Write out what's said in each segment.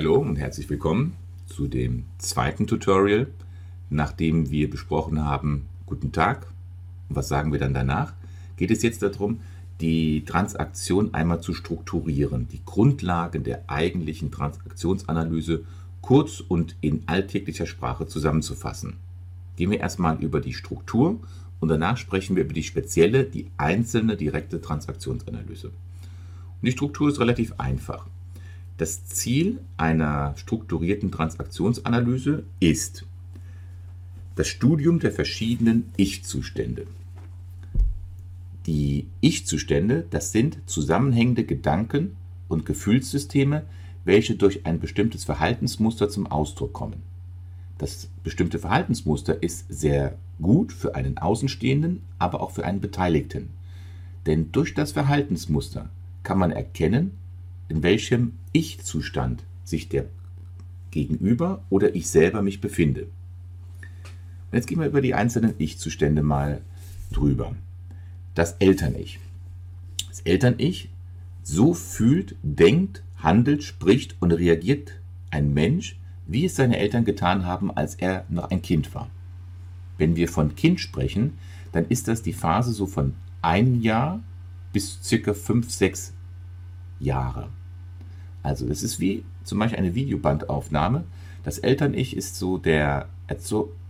Hallo und herzlich willkommen zu dem zweiten Tutorial, nachdem wir besprochen haben, guten Tag, was sagen wir dann danach, geht es jetzt darum, die Transaktion einmal zu strukturieren, die Grundlagen der eigentlichen Transaktionsanalyse kurz und in alltäglicher Sprache zusammenzufassen. Gehen wir erstmal über die Struktur und danach sprechen wir über die spezielle, die einzelne direkte Transaktionsanalyse. Und die Struktur ist relativ einfach. Das Ziel einer strukturierten Transaktionsanalyse ist das Studium der verschiedenen Ich-Zustände. Die Ich-Zustände, das sind zusammenhängende Gedanken und Gefühlssysteme, welche durch ein bestimmtes Verhaltensmuster zum Ausdruck kommen. Das bestimmte Verhaltensmuster ist sehr gut für einen Außenstehenden, aber auch für einen Beteiligten. Denn durch das Verhaltensmuster kann man erkennen, in welchem Ich-Zustand sich der Gegenüber oder ich selber mich befinde. Und jetzt gehen wir über die einzelnen Ich-Zustände mal drüber. Das Eltern-Ich. Das Eltern-Ich, so fühlt, denkt, handelt, spricht und reagiert ein Mensch, wie es seine Eltern getan haben, als er noch ein Kind war. Wenn wir von Kind sprechen, dann ist das die Phase so von ein Jahr bis circa fünf, sechs Jahre. Also es ist wie zum Beispiel eine Videobandaufnahme. Das Eltern-Ich ist so der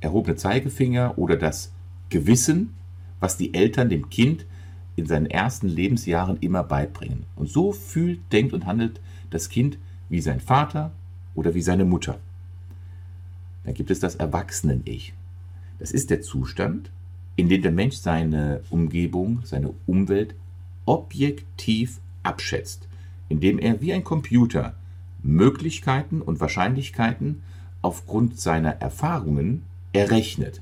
erhobene Zeigefinger oder das Gewissen, was die Eltern dem Kind in seinen ersten Lebensjahren immer beibringen. Und so fühlt, denkt und handelt das Kind wie sein Vater oder wie seine Mutter. Dann gibt es das Erwachsenen-Ich. Das ist der Zustand, in dem der Mensch seine Umgebung, seine Umwelt objektiv abschätzt indem er wie ein Computer Möglichkeiten und Wahrscheinlichkeiten aufgrund seiner Erfahrungen errechnet.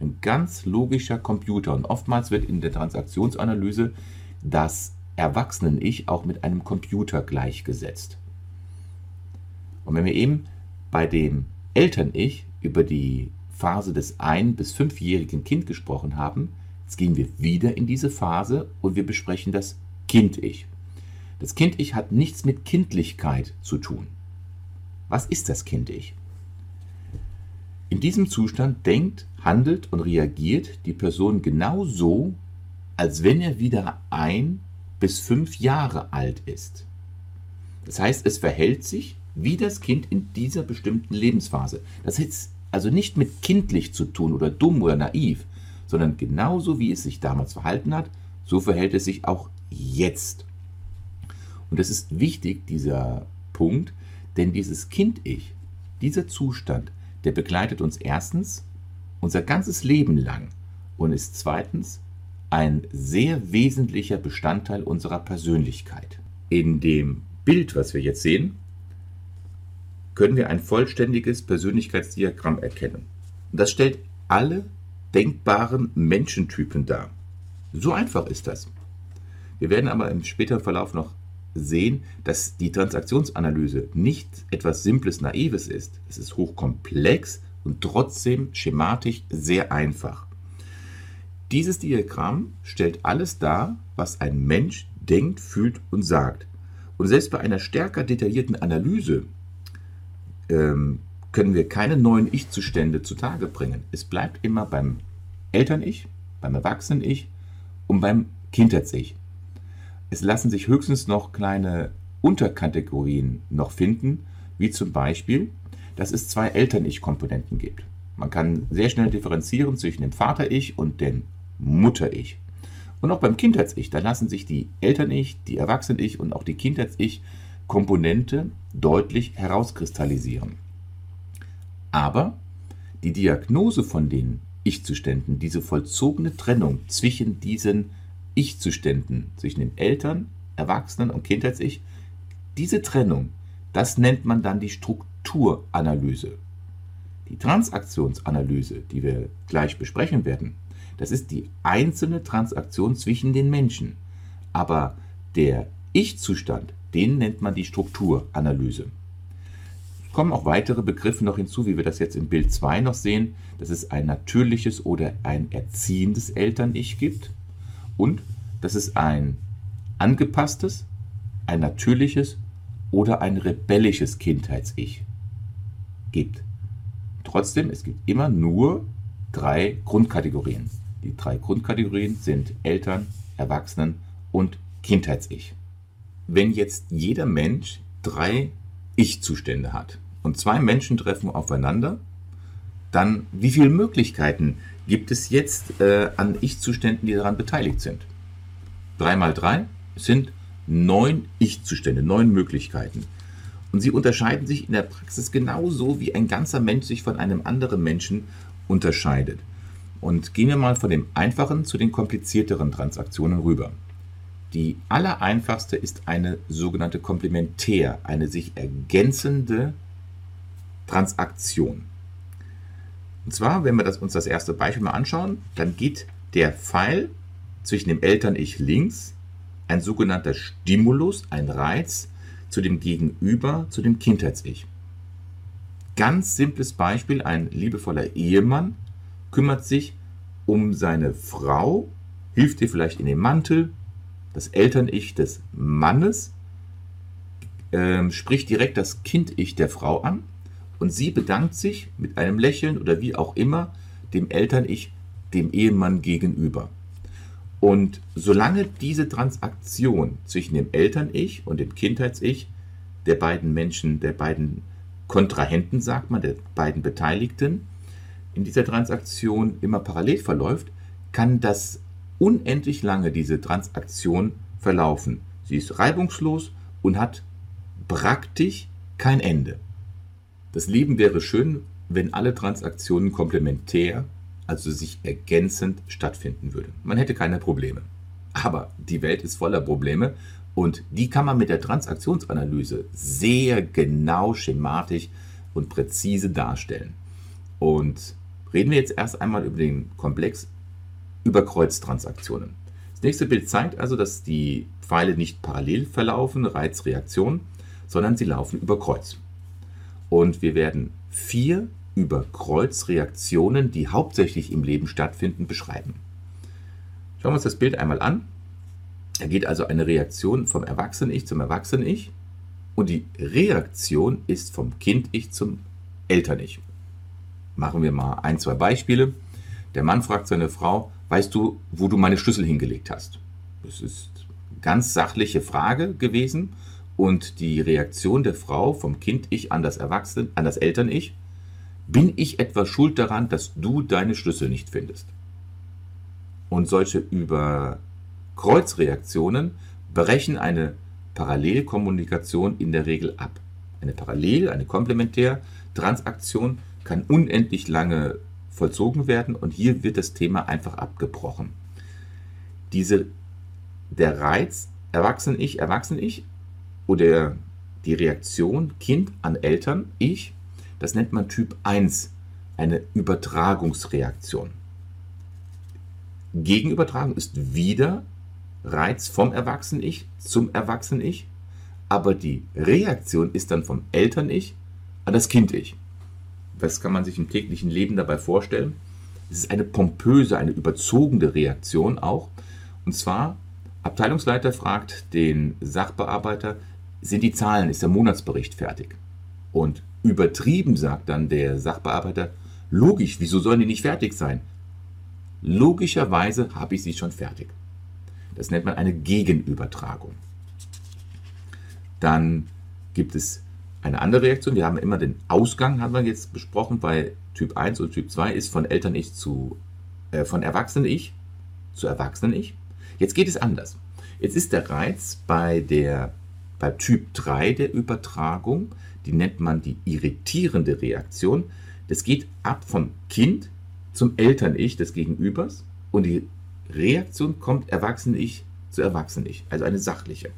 Ein ganz logischer Computer. Und oftmals wird in der Transaktionsanalyse das Erwachsenen-Ich auch mit einem Computer gleichgesetzt. Und wenn wir eben bei dem Eltern-Ich über die Phase des ein- bis fünfjährigen Kind gesprochen haben, jetzt gehen wir wieder in diese Phase und wir besprechen das Kind-Ich. Das Kind-Ich hat nichts mit Kindlichkeit zu tun. Was ist das Kind-Ich? In diesem Zustand denkt, handelt und reagiert die Person genau so, als wenn er wieder ein bis fünf Jahre alt ist. Das heißt, es verhält sich wie das Kind in dieser bestimmten Lebensphase. Das hat also nicht mit kindlich zu tun oder dumm oder naiv, sondern genauso wie es sich damals verhalten hat, so verhält es sich auch jetzt. Und das ist wichtig, dieser Punkt, denn dieses Kind-Ich, dieser Zustand, der begleitet uns erstens unser ganzes Leben lang und ist zweitens ein sehr wesentlicher Bestandteil unserer Persönlichkeit. In dem Bild, was wir jetzt sehen, können wir ein vollständiges Persönlichkeitsdiagramm erkennen. Das stellt alle denkbaren Menschentypen dar. So einfach ist das. Wir werden aber im späteren Verlauf noch sehen, dass die Transaktionsanalyse nicht etwas Simples, Naives ist. Es ist hochkomplex und trotzdem schematisch sehr einfach. Dieses Diagramm stellt alles dar, was ein Mensch denkt, fühlt und sagt. Und selbst bei einer stärker detaillierten Analyse ähm, können wir keine neuen Ich-Zustände zutage bringen. Es bleibt immer beim Eltern-Ich, beim Erwachsenen-Ich und beim Kindheits-Ich. Es lassen sich höchstens noch kleine Unterkategorien noch finden, wie zum Beispiel, dass es zwei Eltern-Ich-Komponenten gibt. Man kann sehr schnell differenzieren zwischen dem Vater-Ich und dem Mutter-Ich. Und auch beim Kindheits-Ich, da lassen sich die Eltern-Ich, die Erwachsenen-Ich und auch die Kindheits-Ich-Komponente deutlich herauskristallisieren. Aber die Diagnose von den Ich-Zuständen, diese vollzogene Trennung zwischen diesen ich-Zuständen zwischen den Eltern, Erwachsenen und Kindheits-Ich, diese Trennung, das nennt man dann die Strukturanalyse. Die Transaktionsanalyse, die wir gleich besprechen werden, das ist die einzelne Transaktion zwischen den Menschen. Aber der Ich-Zustand, den nennt man die Strukturanalyse. Es kommen auch weitere Begriffe noch hinzu, wie wir das jetzt im Bild 2 noch sehen, dass es ein natürliches oder ein erziehendes Eltern-Ich gibt und dass es ein angepasstes, ein natürliches oder ein rebellisches Kindheits-Ich gibt. Trotzdem, es gibt immer nur drei Grundkategorien. Die drei Grundkategorien sind Eltern, Erwachsenen und Kindheits-Ich. Wenn jetzt jeder Mensch drei Ich-Zustände hat und zwei Menschen treffen aufeinander, dann wie viele Möglichkeiten gibt es jetzt äh, an Ich-Zuständen, die daran beteiligt sind? Drei mal drei sind neun Ich-Zustände, neun Möglichkeiten. Und sie unterscheiden sich in der Praxis genauso, wie ein ganzer Mensch sich von einem anderen Menschen unterscheidet. Und gehen wir mal von dem einfachen zu den komplizierteren Transaktionen rüber. Die allereinfachste ist eine sogenannte Komplementär, eine sich ergänzende Transaktion. Und zwar, wenn wir das, uns das erste Beispiel mal anschauen, dann geht der Pfeil zwischen dem Eltern-Ich links, ein sogenannter Stimulus, ein Reiz, zu dem Gegenüber, zu dem Kindheits-Ich. Ganz simples Beispiel, ein liebevoller Ehemann kümmert sich um seine Frau, hilft ihr vielleicht in den Mantel, das Eltern-Ich des Mannes äh, spricht direkt das Kind-Ich der Frau an und sie bedankt sich mit einem Lächeln oder wie auch immer dem Eltern-Ich, dem Ehemann gegenüber. Und solange diese Transaktion zwischen dem Eltern-Ich und dem Kindheits-Ich der beiden Menschen, der beiden Kontrahenten, sagt man, der beiden Beteiligten, in dieser Transaktion immer parallel verläuft, kann das unendlich lange, diese Transaktion, verlaufen. Sie ist reibungslos und hat praktisch kein Ende. Das Leben wäre schön, wenn alle Transaktionen komplementär also sich ergänzend stattfinden würde. Man hätte keine Probleme. Aber die Welt ist voller Probleme und die kann man mit der Transaktionsanalyse sehr genau schematisch und präzise darstellen. Und reden wir jetzt erst einmal über den Komplex über Kreuztransaktionen. Das nächste Bild zeigt also, dass die Pfeile nicht parallel verlaufen, Reizreaktion, sondern sie laufen über Kreuz. Und wir werden vier über Kreuzreaktionen, die hauptsächlich im Leben stattfinden, beschreiben. Schauen wir uns das Bild einmal an. Da geht also eine Reaktion vom Erwachsenen-Ich zum Erwachsenen-Ich und die Reaktion ist vom Kind-Ich zum Eltern-Ich. Machen wir mal ein, zwei Beispiele. Der Mann fragt seine Frau, weißt du, wo du meine Schlüssel hingelegt hast? Das ist eine ganz sachliche Frage gewesen und die Reaktion der Frau vom Kind-Ich an das Erwachsenen, an das Eltern-Ich bin ich etwa schuld daran, dass du deine Schlüssel nicht findest? Und solche Überkreuzreaktionen brechen eine Parallelkommunikation in der Regel ab. Eine Parallel, eine Komplementärtransaktion kann unendlich lange vollzogen werden und hier wird das Thema einfach abgebrochen. Diese, der Reiz Erwachsen-Ich, Erwachsen-Ich oder die Reaktion Kind an Eltern, Ich, das nennt man Typ 1, eine Übertragungsreaktion. Gegenübertragung ist wieder Reiz vom Erwachsenen-Ich zum Erwachsenen-Ich, aber die Reaktion ist dann vom Eltern-Ich an das Kind-Ich. Was kann man sich im täglichen Leben dabei vorstellen? Es ist eine pompöse, eine überzogene Reaktion auch. Und zwar, Abteilungsleiter fragt den Sachbearbeiter, sind die Zahlen, ist der Monatsbericht fertig? Und Übertrieben, sagt dann der Sachbearbeiter, logisch, wieso sollen die nicht fertig sein? Logischerweise habe ich sie schon fertig. Das nennt man eine Gegenübertragung. Dann gibt es eine andere Reaktion. Wir haben immer den Ausgang, haben wir jetzt besprochen, bei Typ 1 und Typ 2 ist von Eltern-Ich zu, äh, von Erwachsenen-Ich zu Erwachsenen-Ich. Jetzt geht es anders. Jetzt ist der Reiz bei der, bei Typ 3 der Übertragung, die nennt man die irritierende Reaktion. Das geht ab vom Kind zum Eltern-Ich des Gegenübers und die Reaktion kommt Erwachsenen-Ich zu Erwachsenen-Ich, also eine sachliche.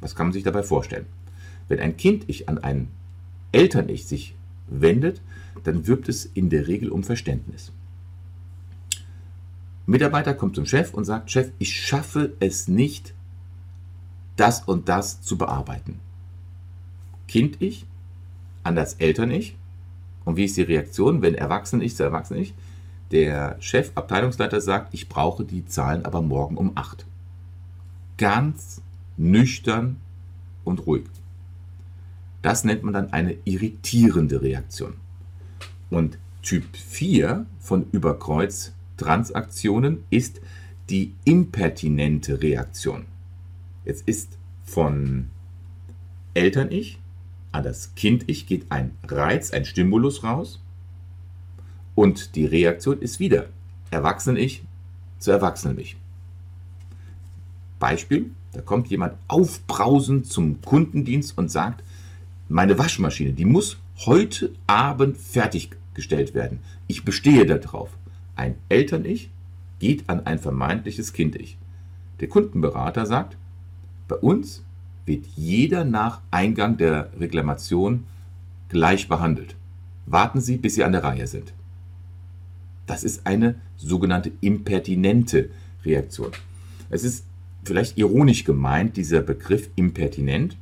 Was kann man sich dabei vorstellen? Wenn ein Kind-Ich an ein Eltern-Ich sich wendet, dann wirbt es in der Regel um Verständnis. Mitarbeiter kommt zum Chef und sagt, Chef, ich schaffe es nicht, das und das zu bearbeiten. Kind-Ich an das Eltern-Ich. Und wie ist die Reaktion, wenn Erwachsen-Ich zu Erwachsen-Ich? Der Chef, Abteilungsleiter sagt, ich brauche die Zahlen aber morgen um 8. Ganz nüchtern und ruhig. Das nennt man dann eine irritierende Reaktion. Und Typ 4 von Überkreuz-Transaktionen ist die impertinente Reaktion. Jetzt ist von Eltern-Ich an das Kind-Ich geht ein Reiz, ein Stimulus raus und die Reaktion ist wieder Erwachsenen-Ich zu Erwachsenen-Ich. Beispiel, da kommt jemand aufbrausend zum Kundendienst und sagt, meine Waschmaschine, die muss heute Abend fertiggestellt werden. Ich bestehe darauf. Ein Eltern-Ich geht an ein vermeintliches Kind-Ich. Der Kundenberater sagt, bei uns wird jeder nach Eingang der Reklamation gleich behandelt. Warten Sie, bis Sie an der Reihe sind. Das ist eine sogenannte impertinente Reaktion. Es ist vielleicht ironisch gemeint, dieser Begriff impertinent,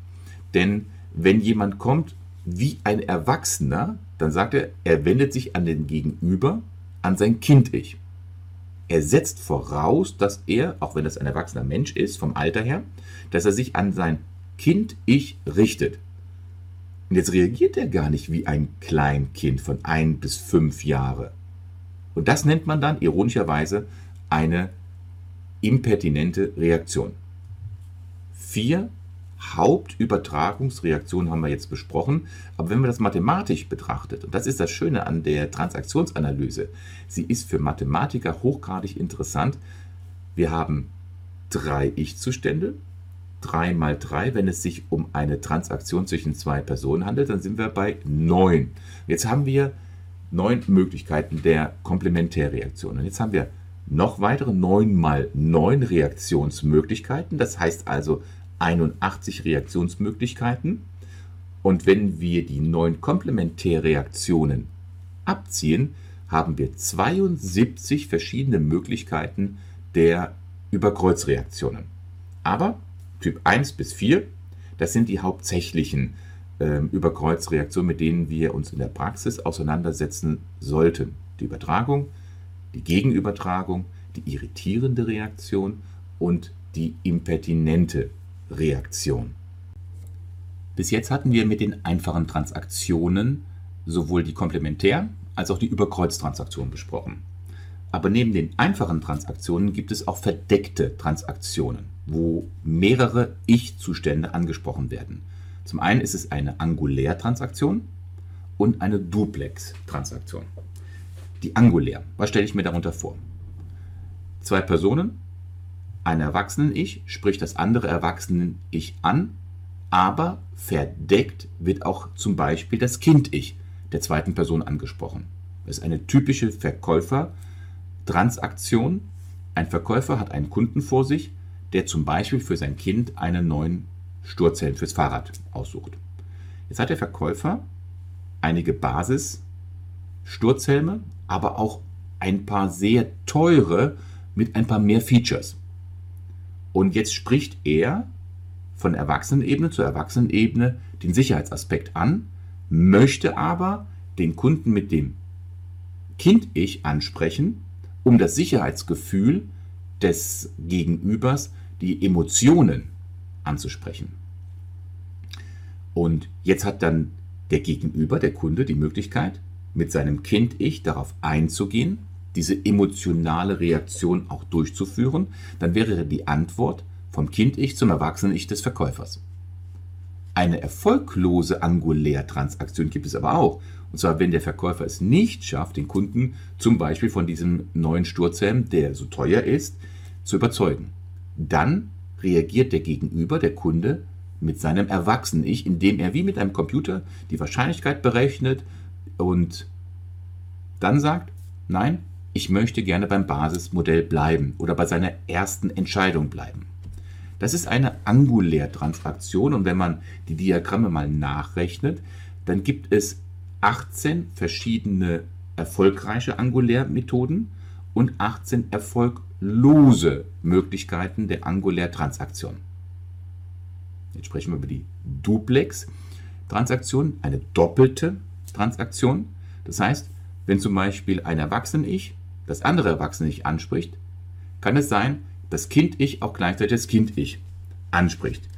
denn wenn jemand kommt wie ein Erwachsener, dann sagt er, er wendet sich an den Gegenüber, an sein Kind-Ich. Er setzt voraus, dass er, auch wenn das ein erwachsener Mensch ist, vom Alter her, dass er sich an sein Kind-Ich richtet. Und jetzt reagiert er gar nicht wie ein Kleinkind von ein bis fünf Jahre. Und das nennt man dann ironischerweise eine impertinente Reaktion. Vier Hauptübertragungsreaktionen haben wir jetzt besprochen, aber wenn man das mathematisch betrachtet, und das ist das Schöne an der Transaktionsanalyse, sie ist für Mathematiker hochgradig interessant. Wir haben drei Ich-Zustände, 3 mal 3, wenn es sich um eine Transaktion zwischen zwei Personen handelt, dann sind wir bei 9. Jetzt haben wir neun Möglichkeiten der Komplementärreaktion. Und jetzt haben wir noch weitere 9 mal 9 Reaktionsmöglichkeiten, das heißt also 81 Reaktionsmöglichkeiten. Und wenn wir die 9 Komplementärreaktionen abziehen, haben wir 72 verschiedene Möglichkeiten der Überkreuzreaktionen. Aber Typ 1 bis 4, das sind die hauptsächlichen äh, Überkreuzreaktionen, mit denen wir uns in der Praxis auseinandersetzen sollten. Die Übertragung, die Gegenübertragung, die irritierende Reaktion und die impertinente Reaktion. Bis jetzt hatten wir mit den einfachen Transaktionen sowohl die Komplementär- als auch die Überkreuztransaktion besprochen. Aber neben den einfachen Transaktionen gibt es auch verdeckte Transaktionen, wo mehrere Ich-Zustände angesprochen werden. Zum einen ist es eine Angulärtransaktion und eine Duplex-Transaktion. Die Angulär. Was stelle ich mir darunter vor? Zwei Personen, ein Erwachsenen-Ich spricht das andere Erwachsenen-Ich an, aber verdeckt wird auch zum Beispiel das Kind-Ich der zweiten Person angesprochen. Das ist eine typische Verkäufer-Transaktion. Ein Verkäufer hat einen Kunden vor sich, der zum Beispiel für sein Kind einen neuen Sturzhelm fürs Fahrrad aussucht. Jetzt hat der Verkäufer einige Basis Sturzhelme, aber auch ein paar sehr teure mit ein paar mehr Features. Und jetzt spricht er von Erwachsenenebene zu Erwachsenenebene den Sicherheitsaspekt an, möchte aber den Kunden mit dem Kind-Ich ansprechen, um das Sicherheitsgefühl des Gegenübers, die Emotionen anzusprechen. Und jetzt hat dann der Gegenüber, der Kunde, die Möglichkeit, mit seinem Kind-Ich darauf einzugehen, diese emotionale Reaktion auch durchzuführen, dann wäre die Antwort vom Kind-Ich zum Erwachsenen-Ich des Verkäufers. Eine erfolglose Angulärtransaktion gibt es aber auch. Und zwar, wenn der Verkäufer es nicht schafft, den Kunden zum Beispiel von diesem neuen Sturzhelm, der so teuer ist, zu überzeugen. Dann reagiert der Gegenüber, der Kunde, mit seinem Erwachsenen-Ich, indem er wie mit einem Computer die Wahrscheinlichkeit berechnet und dann sagt, nein, ich möchte gerne beim Basismodell bleiben oder bei seiner ersten Entscheidung bleiben. Das ist eine Angulärtransaktion und wenn man die Diagramme mal nachrechnet, dann gibt es 18 verschiedene erfolgreiche Angulärmethoden und 18 erfolglose Möglichkeiten der Angulärtransaktion. Jetzt sprechen wir über die Duplex-Transaktion, eine doppelte Transaktion. Das heißt, wenn zum Beispiel ein Erwachsenen-Ich das andere Erwachsene-Ich anspricht, kann es sein, das Kind-Ich auch gleichzeitig das Kind-Ich anspricht.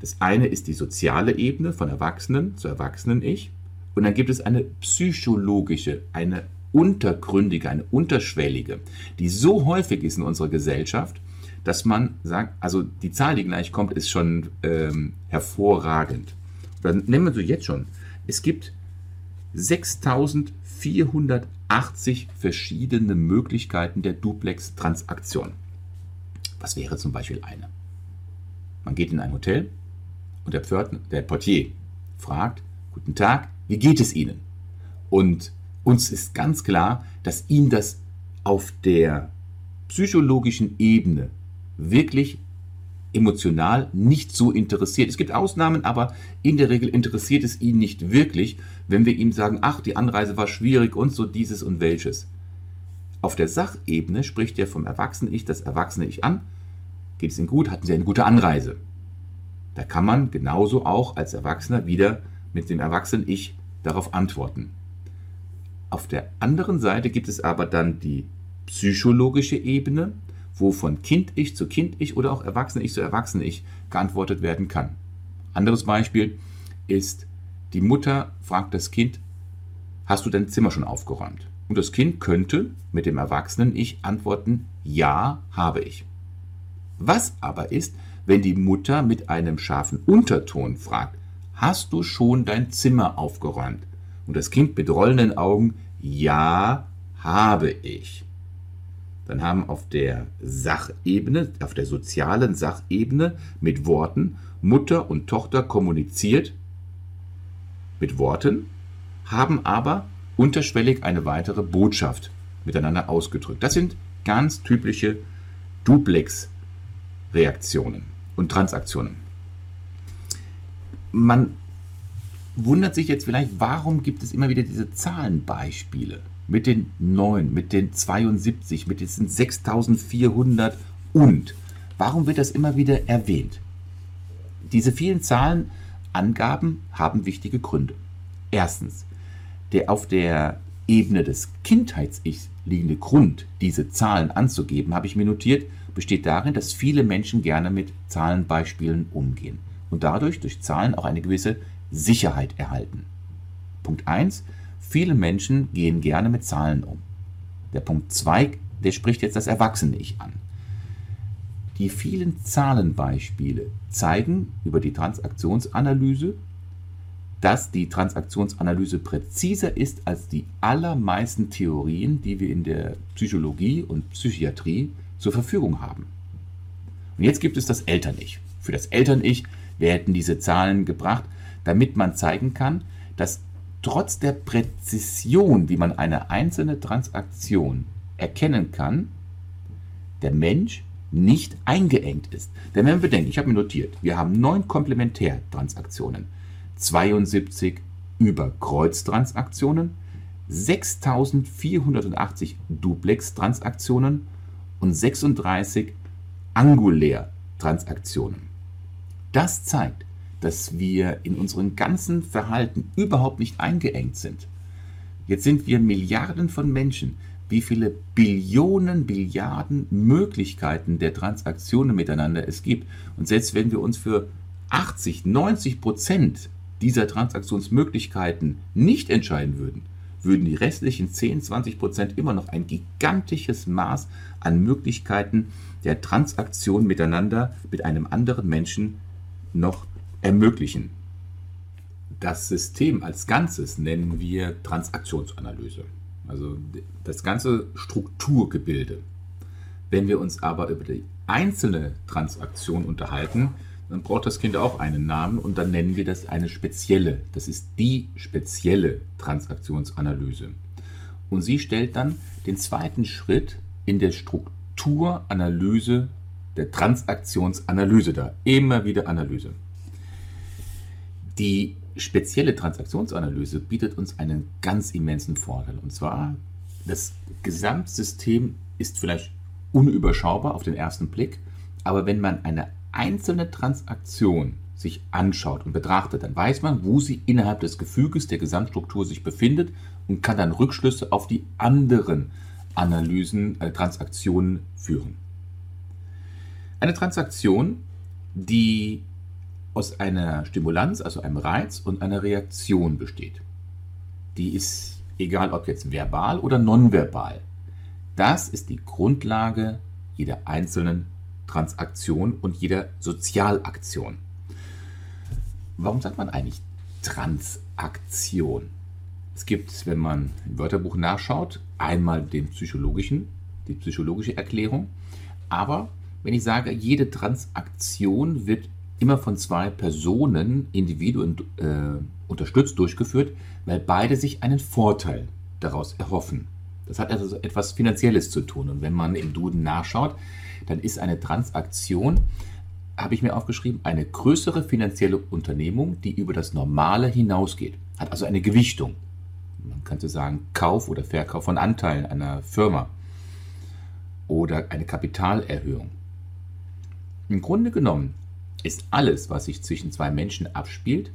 Das eine ist die soziale Ebene von Erwachsenen zu Erwachsenen-Ich. Und dann gibt es eine psychologische, eine untergründige, eine unterschwellige, die so häufig ist in unserer Gesellschaft, dass man sagt, also die Zahl, die gleich kommt, ist schon ähm, hervorragend. Dann nehmen wir so jetzt schon. Es gibt 6480 verschiedene Möglichkeiten der Duplex-Transaktion. Was wäre zum Beispiel eine? Man geht in ein Hotel und der, Pförtner, der Portier fragt, guten Tag, wie geht es Ihnen? Und uns ist ganz klar, dass ihn das auf der psychologischen Ebene wirklich emotional nicht so interessiert. Es gibt Ausnahmen, aber in der Regel interessiert es ihn nicht wirklich, wenn wir ihm sagen, ach, die Anreise war schwierig und so dieses und welches. Auf der Sachebene spricht er vom Erwachsenen-Ich das Erwachsene-Ich an. Geht es Ihnen gut? Hatten Sie eine gute Anreise? Da kann man genauso auch als Erwachsener wieder mit dem Erwachsenen-Ich darauf antworten. Auf der anderen Seite gibt es aber dann die psychologische Ebene, wo von Kind-Ich zu Kind-Ich oder auch Erwachsene-Ich zu Erwachsene-Ich geantwortet werden kann. Anderes Beispiel ist, die Mutter fragt das Kind, hast du dein Zimmer schon aufgeräumt? Und das Kind könnte mit dem Erwachsenen-Ich antworten, ja, habe ich. Was aber ist, wenn die Mutter mit einem scharfen Unterton fragt, hast du schon dein Zimmer aufgeräumt? Und das Kind mit rollenden Augen, ja, habe ich. Dann haben auf der Sachebene, auf der sozialen Sachebene mit Worten Mutter und Tochter kommuniziert mit Worten, haben aber unterschwellig eine weitere Botschaft miteinander ausgedrückt. Das sind ganz typische Duplex-Reaktionen und Transaktionen. Man wundert sich jetzt vielleicht, warum gibt es immer wieder diese Zahlenbeispiele mit den 9, mit den 72, mit diesen 6400 und. Warum wird das immer wieder erwähnt? Diese vielen Zahlenangaben haben wichtige Gründe. Erstens, der auf der Ebene des Kindheits-Ichs liegende Grund, diese Zahlen anzugeben, habe ich mir notiert, besteht darin, dass viele Menschen gerne mit Zahlenbeispielen umgehen und dadurch durch Zahlen auch eine gewisse Sicherheit erhalten. Punkt 1. Viele Menschen gehen gerne mit Zahlen um. Der Punkt 2, der spricht jetzt das Erwachsene-Ich an. Die vielen Zahlenbeispiele zeigen über die Transaktionsanalyse, dass die Transaktionsanalyse präziser ist als die allermeisten Theorien, die wir in der Psychologie und Psychiatrie zur Verfügung haben. Und jetzt gibt es das Eltern-Ich. Für das Eltern-Ich werden diese Zahlen gebracht, damit man zeigen kann, dass trotz der Präzision, wie man eine einzelne Transaktion erkennen kann, der Mensch nicht eingeengt ist. Denn wenn wir bedenken, ich habe mir notiert, wir haben neun Komplementärtransaktionen, 72 Überkreuztransaktionen, 6480 Duplex-Transaktionen und 36 Angulär-Transaktionen. Das zeigt, dass wir in unserem ganzen Verhalten überhaupt nicht eingeengt sind. Jetzt sind wir Milliarden von Menschen. Wie viele Billionen, Billiarden Möglichkeiten der Transaktionen miteinander es gibt. Und selbst wenn wir uns für 80, 90 Prozent dieser Transaktionsmöglichkeiten nicht entscheiden würden, würden die restlichen 10, 20 Prozent immer noch ein gigantisches Maß an Möglichkeiten der Transaktion miteinander mit einem anderen Menschen noch ermöglichen. Das System als Ganzes nennen wir Transaktionsanalyse, also das ganze Strukturgebilde. Wenn wir uns aber über die einzelne Transaktion unterhalten, dann braucht das Kind auch einen Namen und dann nennen wir das eine spezielle. Das ist die spezielle Transaktionsanalyse. Und sie stellt dann den zweiten Schritt in der Strukturanalyse der Transaktionsanalyse dar. Immer wieder Analyse. Die spezielle Transaktionsanalyse bietet uns einen ganz immensen Vorteil. Und zwar, das Gesamtsystem ist vielleicht unüberschaubar auf den ersten Blick, aber wenn man eine einzelne Transaktion sich anschaut und betrachtet, dann weiß man, wo sie innerhalb des Gefüges der Gesamtstruktur sich befindet und kann dann Rückschlüsse auf die anderen Analysen, äh, Transaktionen führen. Eine Transaktion, die aus einer Stimulanz, also einem Reiz und einer Reaktion besteht. Die ist egal ob jetzt verbal oder nonverbal. Das ist die Grundlage jeder einzelnen Transaktion und jeder Sozialaktion. Warum sagt man eigentlich Transaktion? Es gibt, wenn man im Wörterbuch nachschaut, einmal den psychologischen, die psychologische Erklärung. Aber wenn ich sage, jede Transaktion wird immer von zwei Personen, Individuen äh, unterstützt durchgeführt, weil beide sich einen Vorteil daraus erhoffen. Das hat also etwas Finanzielles zu tun. Und wenn man im Duden nachschaut, dann ist eine Transaktion, habe ich mir aufgeschrieben, eine größere finanzielle Unternehmung, die über das Normale hinausgeht. Hat also eine Gewichtung. Man könnte sagen, Kauf oder Verkauf von Anteilen einer Firma oder eine Kapitalerhöhung. Im Grunde genommen ist alles, was sich zwischen zwei Menschen abspielt,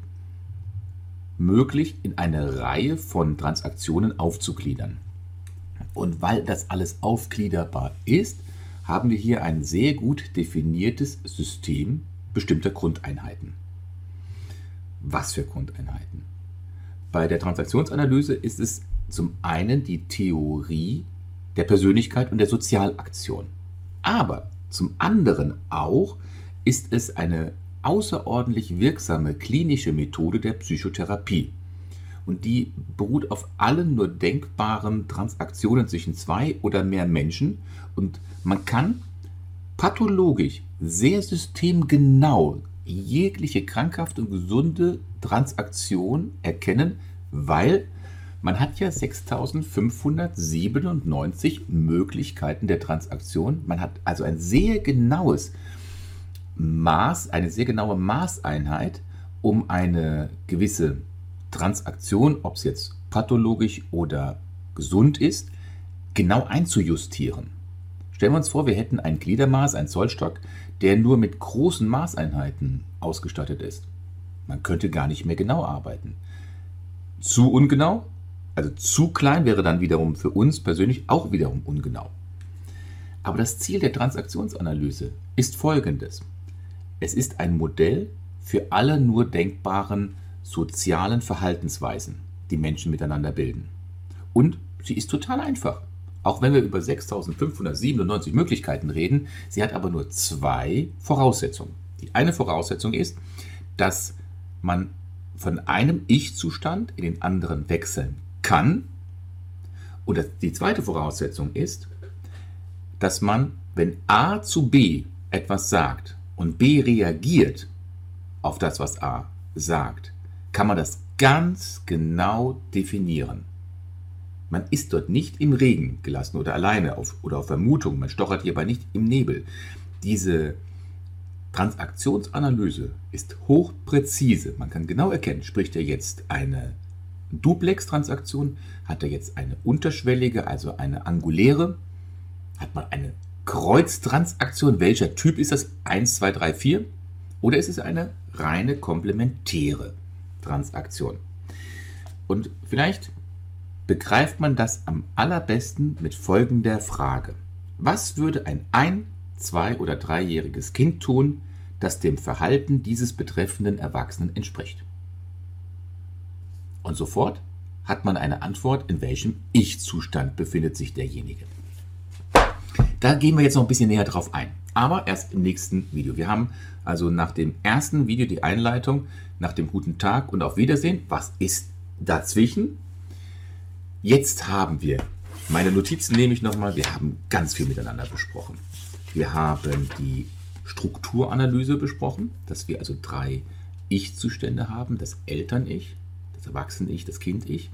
möglich in eine Reihe von Transaktionen aufzugliedern. Und weil das alles aufgliederbar ist, haben wir hier ein sehr gut definiertes System bestimmter Grundeinheiten. Was für Grundeinheiten? Bei der Transaktionsanalyse ist es zum einen die Theorie der Persönlichkeit und der Sozialaktion. Aber zum anderen auch ist es eine außerordentlich wirksame klinische Methode der Psychotherapie. Und die beruht auf allen nur denkbaren Transaktionen zwischen zwei oder mehr Menschen. Und man kann pathologisch sehr systemgenau jegliche krankhaft und gesunde Transaktion erkennen, weil man hat ja 6597 Möglichkeiten der Transaktion. Man hat also ein sehr genaues Maß, eine sehr genaue Maßeinheit, um eine gewisse Transaktion, ob es jetzt pathologisch oder gesund ist, genau einzujustieren. Stellen wir uns vor, wir hätten ein Gliedermaß, ein Zollstock, der nur mit großen Maßeinheiten ausgestattet ist. Man könnte gar nicht mehr genau arbeiten. Zu ungenau, also zu klein wäre dann wiederum für uns persönlich auch wiederum ungenau. Aber das Ziel der Transaktionsanalyse ist folgendes. Es ist ein Modell für alle nur denkbaren sozialen Verhaltensweisen, die Menschen miteinander bilden. Und sie ist total einfach. Auch wenn wir über 6597 Möglichkeiten reden, sie hat aber nur zwei Voraussetzungen. Die eine Voraussetzung ist, dass man von einem Ich-Zustand in den anderen wechseln kann. Und die zweite Voraussetzung ist, dass man, wenn A zu B etwas sagt, und B reagiert auf das, was A sagt, kann man das ganz genau definieren. Man ist dort nicht im Regen gelassen oder alleine auf, oder auf Vermutung, man stochert hierbei nicht im Nebel. Diese Transaktionsanalyse ist hochpräzise. Man kann genau erkennen, spricht er jetzt eine Duplex-Transaktion, hat er jetzt eine unterschwellige, also eine anguläre, hat man eine Kreuztransaktion, welcher Typ ist das? 1, 2, 3, 4? Oder ist es eine reine komplementäre Transaktion? Und vielleicht begreift man das am allerbesten mit folgender Frage. Was würde ein ein-, zwei- oder dreijähriges Kind tun, das dem Verhalten dieses betreffenden Erwachsenen entspricht? Und sofort hat man eine Antwort, in welchem Ich-Zustand befindet sich derjenige. Da gehen wir jetzt noch ein bisschen näher drauf ein. Aber erst im nächsten Video. Wir haben also nach dem ersten Video die Einleitung, nach dem guten Tag und auf Wiedersehen. Was ist dazwischen? Jetzt haben wir, meine Notizen nehme ich nochmal, wir haben ganz viel miteinander besprochen. Wir haben die Strukturanalyse besprochen, dass wir also drei Ich-Zustände haben, das Eltern-Ich, das Erwachsenen-Ich, das Kind-Ich.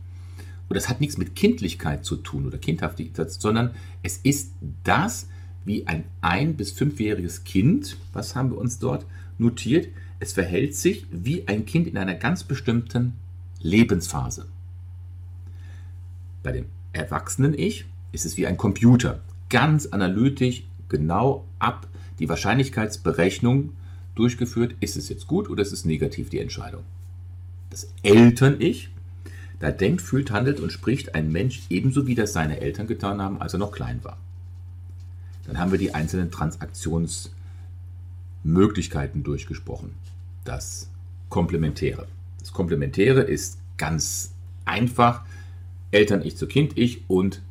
Und das hat nichts mit Kindlichkeit zu tun oder Kindhaftigkeit, sondern es ist das, wie ein ein- bis fünfjähriges Kind, was haben wir uns dort notiert, es verhält sich wie ein Kind in einer ganz bestimmten Lebensphase. Bei dem Erwachsenen-Ich ist es wie ein Computer, ganz analytisch, genau ab die Wahrscheinlichkeitsberechnung durchgeführt, ist es jetzt gut oder ist es negativ die Entscheidung. Das Eltern-Ich da denkt, fühlt, handelt und spricht ein Mensch ebenso wie das seine Eltern getan haben, als er noch klein war. Dann haben wir die einzelnen Transaktionsmöglichkeiten durchgesprochen. das Komplementäre. Das Komplementäre ist ganz einfach. Eltern-Ich zu Kind-Ich und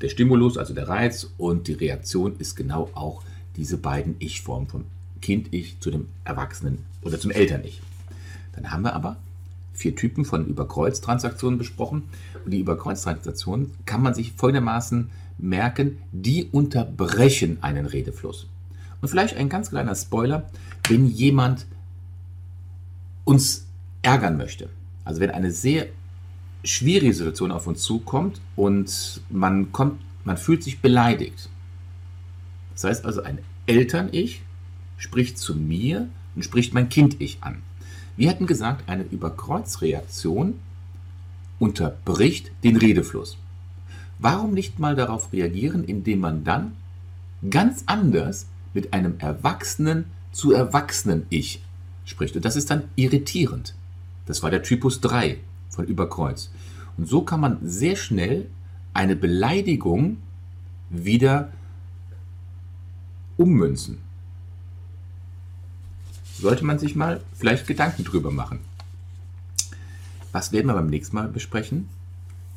der Stimulus, also der Reiz und die Reaktion ist genau auch diese beiden Ich-Formen vom Kind-Ich zu dem Erwachsenen oder zum Eltern-Ich. Dann haben wir aber vier Typen von Überkreuztransaktionen besprochen. Und die Überkreuztransaktionen kann man sich folgendermaßen merken, die unterbrechen einen Redefluss. Und vielleicht ein ganz kleiner Spoiler, wenn jemand uns ärgern möchte, also wenn eine sehr schwierige Situation auf uns zukommt und man, kommt, man fühlt sich beleidigt. Das heißt also, ein Eltern-Ich spricht zu mir und spricht mein Kind-Ich an. Wir hatten gesagt, eine Überkreuzreaktion unterbricht den Redefluss. Warum nicht mal darauf reagieren, indem man dann ganz anders mit einem Erwachsenen zu Erwachsenen-Ich spricht? Und das ist dann irritierend. Das war der Typus 3 von Überkreuz. Und so kann man sehr schnell eine Beleidigung wieder ummünzen sollte man sich mal vielleicht Gedanken drüber machen. Was werden wir beim nächsten Mal besprechen?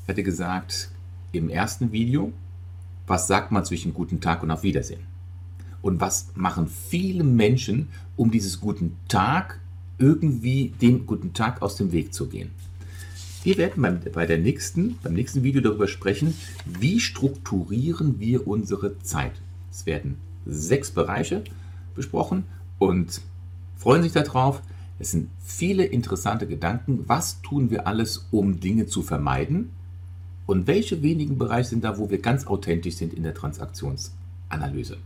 Ich hatte gesagt, im ersten Video, was sagt man zwischen guten Tag und auf Wiedersehen? Und was machen viele Menschen, um dieses guten Tag irgendwie dem guten Tag aus dem Weg zu gehen? Wir werden beim, bei der nächsten, beim nächsten Video darüber sprechen, wie strukturieren wir unsere Zeit. Es werden sechs Bereiche besprochen und freuen sich darauf. Es sind viele interessante Gedanken. Was tun wir alles, um Dinge zu vermeiden? Und welche wenigen Bereiche sind da, wo wir ganz authentisch sind in der Transaktionsanalyse?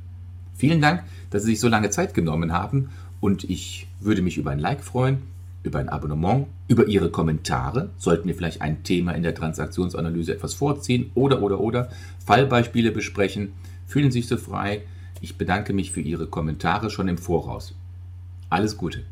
Vielen Dank, dass Sie sich so lange Zeit genommen haben und ich würde mich über ein Like freuen, über ein Abonnement, über Ihre Kommentare. Sollten wir vielleicht ein Thema in der Transaktionsanalyse etwas vorziehen oder oder oder Fallbeispiele besprechen? Fühlen Sie sich so frei. Ich bedanke mich für Ihre Kommentare schon im Voraus. Alles Gute.